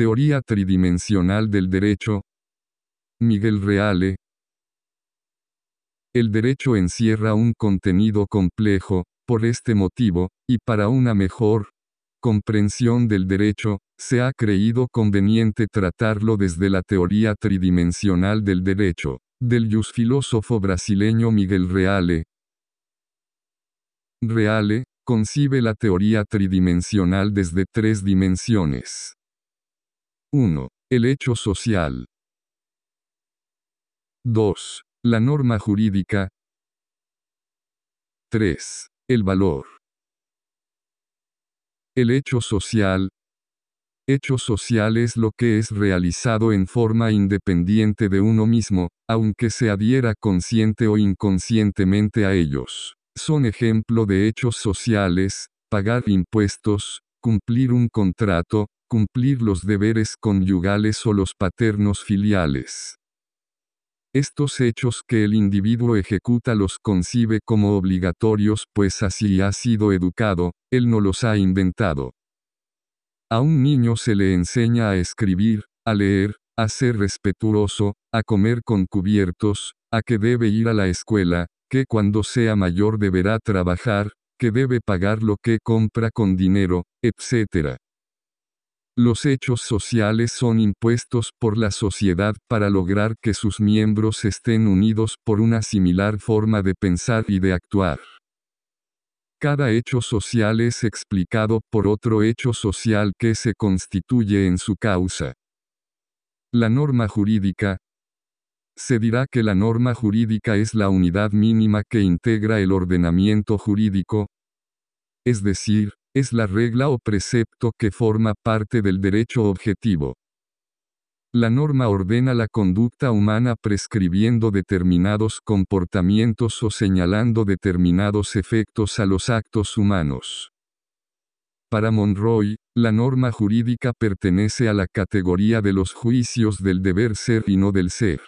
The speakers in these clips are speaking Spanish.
Teoría tridimensional del derecho. Miguel Reale. El derecho encierra un contenido complejo, por este motivo, y para una mejor comprensión del derecho, se ha creído conveniente tratarlo desde la teoría tridimensional del derecho, del filósofo brasileño Miguel Reale. Reale, concibe la teoría tridimensional desde tres dimensiones. 1. El hecho social. 2. La norma jurídica. 3. El valor. El hecho social. Hecho social es lo que es realizado en forma independiente de uno mismo, aunque se adhiera consciente o inconscientemente a ellos. Son ejemplo de hechos sociales, pagar impuestos, cumplir un contrato, cumplir los deberes conyugales o los paternos filiales. Estos hechos que el individuo ejecuta los concibe como obligatorios pues así ha sido educado, él no los ha inventado. A un niño se le enseña a escribir, a leer, a ser respetuoso, a comer con cubiertos, a que debe ir a la escuela, que cuando sea mayor deberá trabajar, que debe pagar lo que compra con dinero, etc. Los hechos sociales son impuestos por la sociedad para lograr que sus miembros estén unidos por una similar forma de pensar y de actuar. Cada hecho social es explicado por otro hecho social que se constituye en su causa. La norma jurídica. Se dirá que la norma jurídica es la unidad mínima que integra el ordenamiento jurídico, es decir, es la regla o precepto que forma parte del derecho objetivo. La norma ordena la conducta humana prescribiendo determinados comportamientos o señalando determinados efectos a los actos humanos. Para Monroy, la norma jurídica pertenece a la categoría de los juicios del deber ser y no del ser.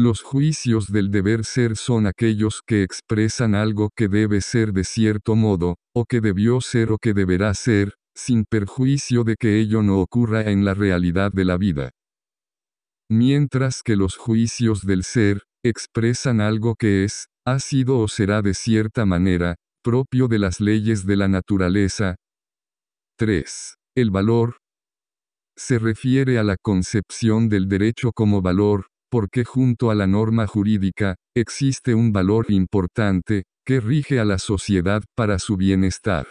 Los juicios del deber ser son aquellos que expresan algo que debe ser de cierto modo, o que debió ser o que deberá ser, sin perjuicio de que ello no ocurra en la realidad de la vida. Mientras que los juicios del ser, expresan algo que es, ha sido o será de cierta manera, propio de las leyes de la naturaleza. 3. El valor. Se refiere a la concepción del derecho como valor, porque junto a la norma jurídica, existe un valor importante, que rige a la sociedad para su bienestar.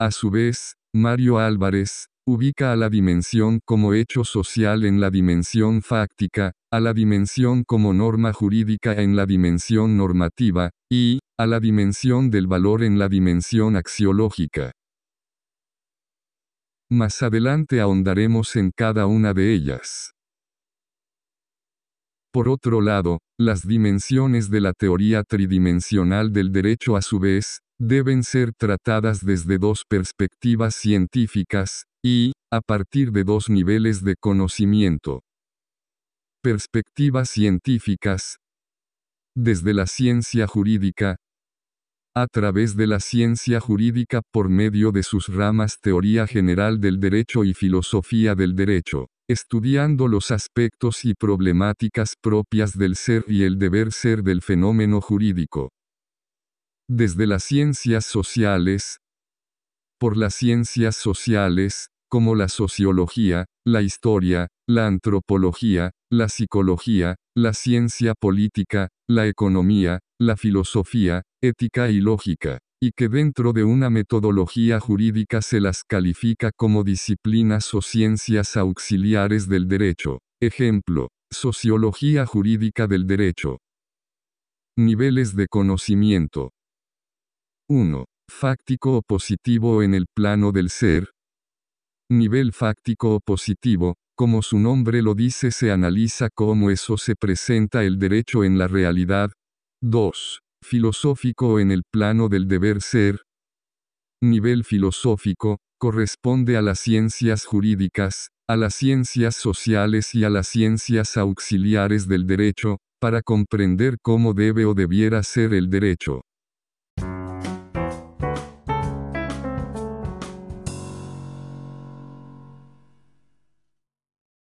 A su vez, Mario Álvarez, ubica a la dimensión como hecho social en la dimensión fáctica, a la dimensión como norma jurídica en la dimensión normativa, y, a la dimensión del valor en la dimensión axiológica. Más adelante ahondaremos en cada una de ellas. Por otro lado, las dimensiones de la teoría tridimensional del derecho a su vez, deben ser tratadas desde dos perspectivas científicas, y, a partir de dos niveles de conocimiento. Perspectivas científicas. Desde la ciencia jurídica. A través de la ciencia jurídica por medio de sus ramas teoría general del derecho y filosofía del derecho estudiando los aspectos y problemáticas propias del ser y el deber ser del fenómeno jurídico. Desde las ciencias sociales, por las ciencias sociales, como la sociología, la historia, la antropología, la psicología, la ciencia política, la economía, la filosofía, ética y lógica y que dentro de una metodología jurídica se las califica como disciplinas o ciencias auxiliares del derecho. Ejemplo, Sociología jurídica del derecho. Niveles de conocimiento. 1. Fáctico o positivo en el plano del ser. Nivel fáctico o positivo, como su nombre lo dice, se analiza cómo eso se presenta el derecho en la realidad. 2 filosófico en el plano del deber ser. Nivel filosófico, corresponde a las ciencias jurídicas, a las ciencias sociales y a las ciencias auxiliares del derecho, para comprender cómo debe o debiera ser el derecho.